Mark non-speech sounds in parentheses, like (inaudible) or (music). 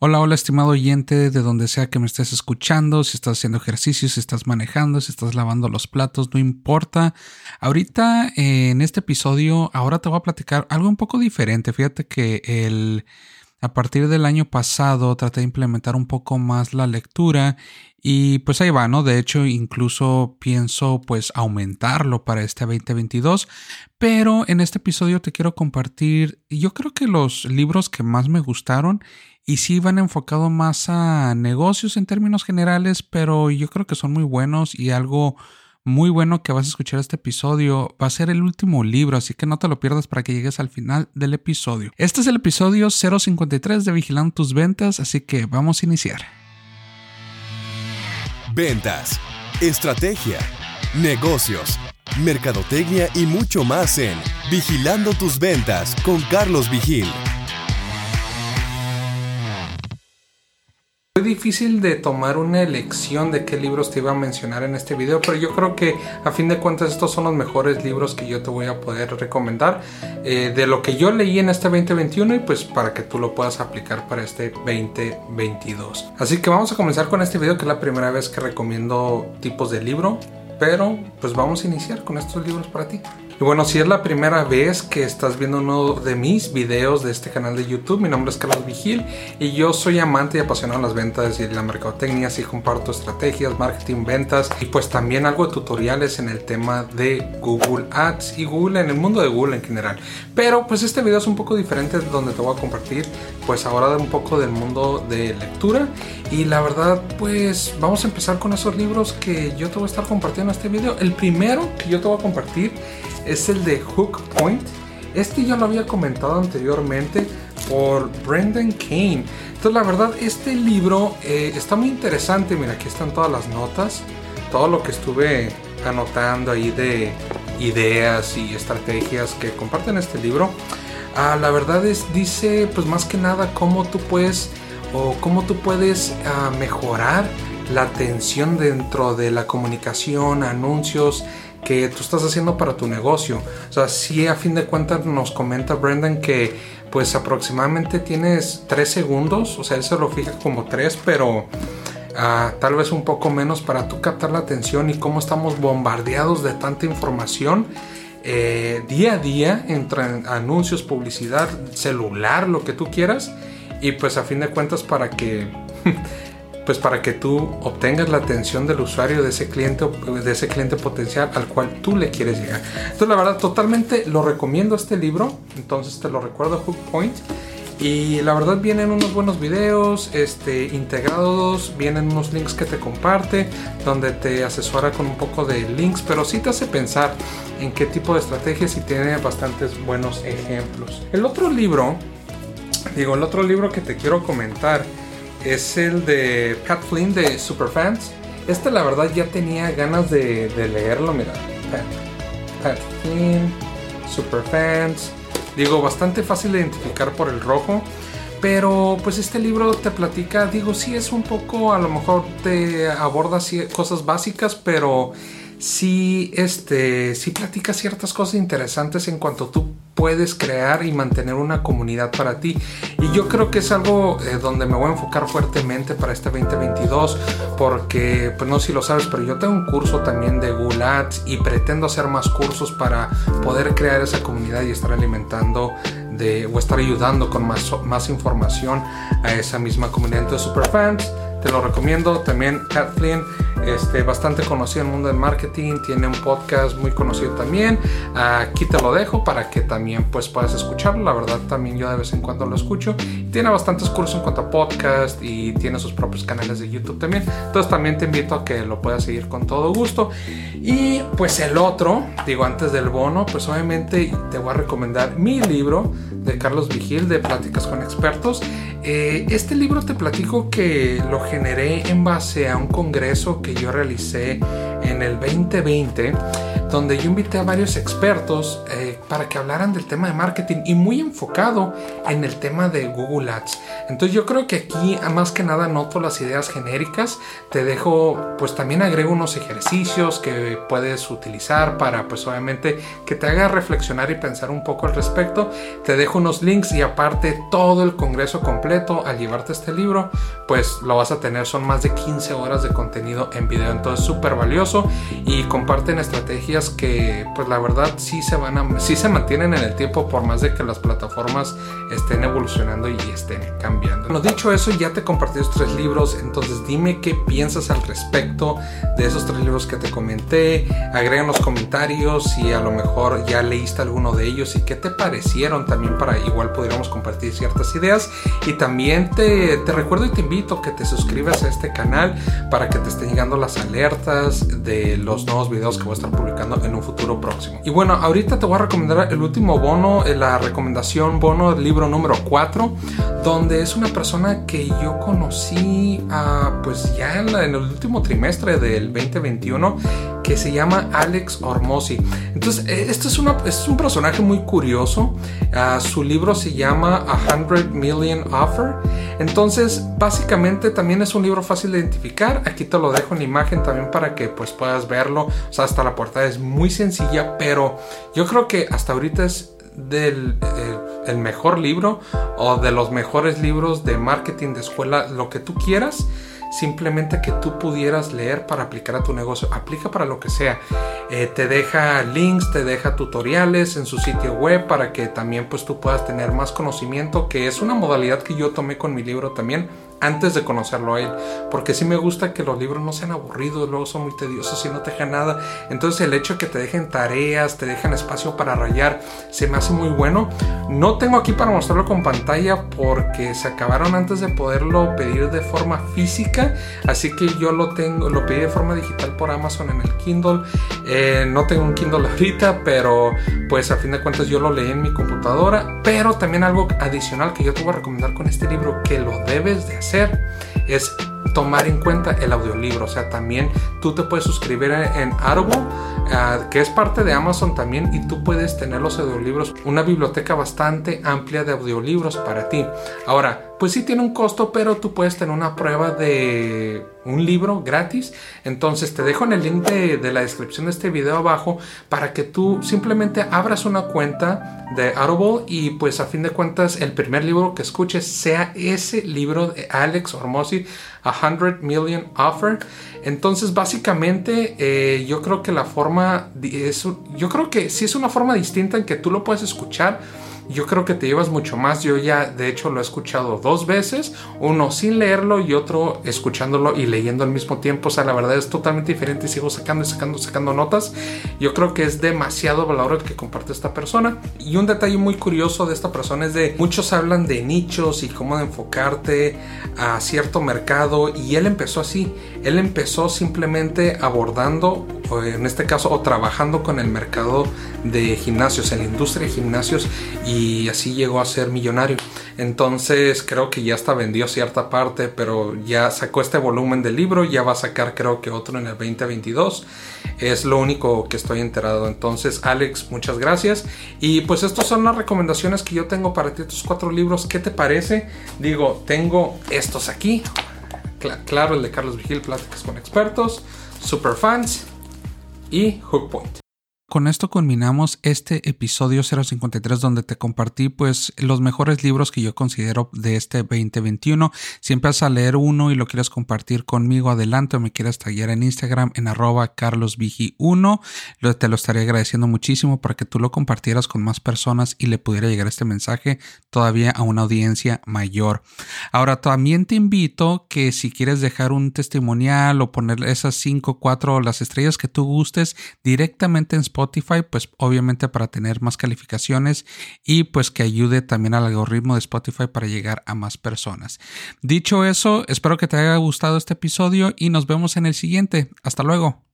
Hola, hola, estimado oyente, de donde sea que me estés escuchando, si estás haciendo ejercicios, si estás manejando, si estás lavando los platos, no importa. Ahorita en este episodio, ahora te voy a platicar algo un poco diferente. Fíjate que el a partir del año pasado traté de implementar un poco más la lectura y pues ahí va, ¿no? De hecho, incluso pienso pues aumentarlo para este 2022, pero en este episodio te quiero compartir, yo creo que los libros que más me gustaron y sí van enfocado más a negocios en términos generales, pero yo creo que son muy buenos y algo muy bueno que vas a escuchar este episodio. Va a ser el último libro, así que no te lo pierdas para que llegues al final del episodio. Este es el episodio 053 de Vigilando tus ventas, así que vamos a iniciar. Ventas, estrategia, negocios, mercadotecnia y mucho más en Vigilando tus ventas con Carlos Vigil. Difícil de tomar una elección de qué libros te iba a mencionar en este video, pero yo creo que a fin de cuentas estos son los mejores libros que yo te voy a poder recomendar eh, de lo que yo leí en este 2021 y pues para que tú lo puedas aplicar para este 2022. Así que vamos a comenzar con este video que es la primera vez que recomiendo tipos de libro, pero pues vamos a iniciar con estos libros para ti. Y bueno, si es la primera vez que estás viendo uno de mis videos de este canal de YouTube, mi nombre es Carlos Vigil y yo soy amante y apasionado de las ventas y la mercadotecnia, así comparto estrategias, marketing, ventas y pues también algo de tutoriales en el tema de Google Ads y Google en el mundo de Google en general. Pero pues este video es un poco diferente donde te voy a compartir pues ahora un poco del mundo de lectura y la verdad pues vamos a empezar con esos libros que yo te voy a estar compartiendo en este video. El primero que yo te voy a compartir es el de Hook Point. Este ya lo había comentado anteriormente por Brendan Kane. Entonces la verdad este libro eh, está muy interesante. Mira, aquí están todas las notas. Todo lo que estuve anotando ahí de ideas y estrategias que comparten este libro. Ah, la verdad es, dice pues más que nada cómo tú puedes o cómo tú puedes ah, mejorar la atención dentro de la comunicación, anuncios, que tú estás haciendo para tu negocio. O sea, sí a fin de cuentas nos comenta Brendan que pues aproximadamente tienes 3 segundos, o sea, él se lo fija como 3, pero uh, tal vez un poco menos para tú captar la atención y cómo estamos bombardeados de tanta información. Eh, día a día entre anuncios, publicidad, celular, lo que tú quieras y pues a fin de cuentas para que (laughs) pues para que tú obtengas la atención del usuario de ese cliente de ese cliente potencial al cual tú le quieres llegar. Entonces la verdad totalmente lo recomiendo este libro, entonces te lo recuerdo Hook Point y la verdad vienen unos buenos videos este, integrados, vienen unos links que te comparte, donde te asesora con un poco de links, pero sí te hace pensar en qué tipo de estrategias y tiene bastantes buenos ejemplos. El otro libro, digo, el otro libro que te quiero comentar es el de Pat Flynn de Superfans. Este la verdad ya tenía ganas de, leerlo, mira. Pat Flynn, Superfans. Digo, bastante fácil de identificar por el rojo. Pero pues este libro te platica, digo, sí es un poco, a lo mejor te aborda cosas básicas, pero sí, este, sí platica ciertas cosas interesantes en cuanto tú puedes crear y mantener una comunidad para ti. Y yo creo que es algo eh, donde me voy a enfocar fuertemente para este 2022, porque, pues no sé si lo sabes, pero yo tengo un curso también de Google y pretendo hacer más cursos para poder crear esa comunidad y estar alimentando de, o estar ayudando con más, más información a esa misma comunidad. de superfans te lo recomiendo. También Kathleen, este, bastante conocido en el mundo del marketing, tiene un podcast muy conocido también. Aquí te lo dejo para que también pues, puedas escucharlo. La verdad, también yo de vez en cuando lo escucho. Tiene bastantes cursos en cuanto a podcast y tiene sus propios canales de YouTube también. Entonces, también te invito a que lo puedas seguir con todo gusto. Y pues el otro, digo, antes del bono, pues obviamente te voy a recomendar mi libro de Carlos Vigil de Pláticas con Expertos. Eh, este libro te platico que lo generé en base a un congreso que yo realicé en el 2020 donde yo invité a varios expertos eh, para que hablaran del tema de marketing y muy enfocado en el tema de Google Ads. Entonces yo creo que aquí más que nada noto las ideas genéricas, te dejo pues también agrego unos ejercicios que puedes utilizar para pues obviamente que te haga reflexionar y pensar un poco al respecto. Te dejo unos links y aparte todo el congreso completo al llevarte este libro pues lo vas a tener son más de 15 horas de contenido en video entonces súper valioso y comparten estrategias que pues la verdad sí se van a sí se mantienen en el tiempo por más de que las plataformas estén evolucionando y estén cambiando. Bueno, dicho eso, ya te compartí estos tres libros, entonces dime qué piensas al respecto de esos tres libros que te comenté. Agrega en los comentarios si a lo mejor ya leíste alguno de ellos y qué te parecieron también para igual pudiéramos compartir ciertas ideas. Y también te, te recuerdo y te invito que te suscribas a este canal para que te estén llegando las alertas de los nuevos videos que voy a estar publicando en un futuro próximo. Y bueno, ahorita te voy a recomendar el último bono, eh, la recomendación bono del libro número 4, donde es una persona que yo conocí ah, pues ya en, el último trimestre del 2021 que se llama Alex Ormosi. Entonces, este es, es un personaje muy curioso. Ah, su libro se llama A Hundred Million Offer. Entonces, básicamente también es un libro fácil de identificar. Aquí te lo dejo en imagen también para que pues puedas verlo. O sea, hasta la portada es muy sencilla, pero yo creo que hasta ahorita es del eh, el mejor libro o de los mejores libros de marketing de escuela, lo que tú quieras, simplemente que tú pudieras leer para aplicar a tu negocio. Aplica para lo que sea. Eh, te deja links, te deja tutoriales en su sitio web para que también pues tú puedas tener más conocimiento, que es una modalidad que yo tomé con mi libro también antes de conocerlo a él, porque sí me gusta que los libros no sean aburridos, luego son muy tediosos y no te dejan nada. Entonces el hecho de que te dejen tareas, te dejen espacio para rayar, se me hace muy bueno. No tengo aquí para mostrarlo con pantalla porque se acabaron antes de poderlo pedir de forma física, así que yo lo tengo, lo pedí de forma digital por Amazon en el Kindle. Eh, no tengo un Kindle ahorita, pero pues a fin de cuentas yo lo leí en mi computadora. Pero también algo adicional que yo te voy a recomendar con este libro que lo debes de hacer es tomar en cuenta el audiolibro. O sea, también tú te puedes suscribir en ah, que es parte de Amazon también, y tú puedes tener los audiolibros, una biblioteca bastante amplia de audiolibros para ti. Ahora, pues sí tiene un costo, pero tú puedes tener una prueba de un libro gratis. Entonces te dejo en el link de, la descripción de este video abajo para que tú simplemente abras una cuenta de Audible y pues a fin de cuentas el primer libro que escuches sea ese libro de Alex Ormosi, A Hundred Million Offer. Entonces básicamente eh, yo creo que la forma, es, yo creo que sí es una forma distinta en que tú lo puedes escuchar yo creo que te llevas mucho más. Yo ya, de hecho, lo he escuchado dos veces, uno sin leerlo y otro escuchándolo y leyendo al mismo tiempo. O sea, la verdad es totalmente diferente sigo sacando y sacando, sacando notas. Yo creo que es demasiado valor el que comparte esta persona. Y un detalle muy curioso de esta persona es de muchos hablan de nichos y cómo enfocarte a cierto mercado y él empezó así. Él empezó simplemente abordando, en este caso, o trabajando con el mercado de gimnasios, en la industria de gimnasios y y así llegó a ser millonario. Entonces creo que ya hasta vendió cierta parte, pero ya sacó este volumen del libro, ya va a sacar creo que otro en el 2022. Es lo único que estoy enterado. Entonces Alex, muchas gracias. Y pues estas son las recomendaciones que yo tengo para ti, estos cuatro libros. ¿Qué te parece? Digo, tengo estos aquí. claro, el de Carlos Vigil, Pláticas con Expertos, Superfans y Hook Point. Con esto culminamos este episodio 053 donde te compartí pues los mejores libros que yo considero de este 2021. Si empiezas a leer uno y lo quieres compartir conmigo adelante o me quieres tallar en Instagram en arroba carlosvigi1, te lo estaría agradeciendo muchísimo para que tú lo compartieras con más personas y le pudiera llegar este mensaje todavía a una audiencia mayor. Ahora también te invito que si quieres dejar un testimonial o poner esas 5, 4 las estrellas que tú gustes directamente en Spotify, pues obviamente para tener más calificaciones y pues que ayude también al algoritmo de Spotify para llegar a más personas. Dicho eso, espero que te haya gustado este episodio y nos vemos en el siguiente. Hasta luego.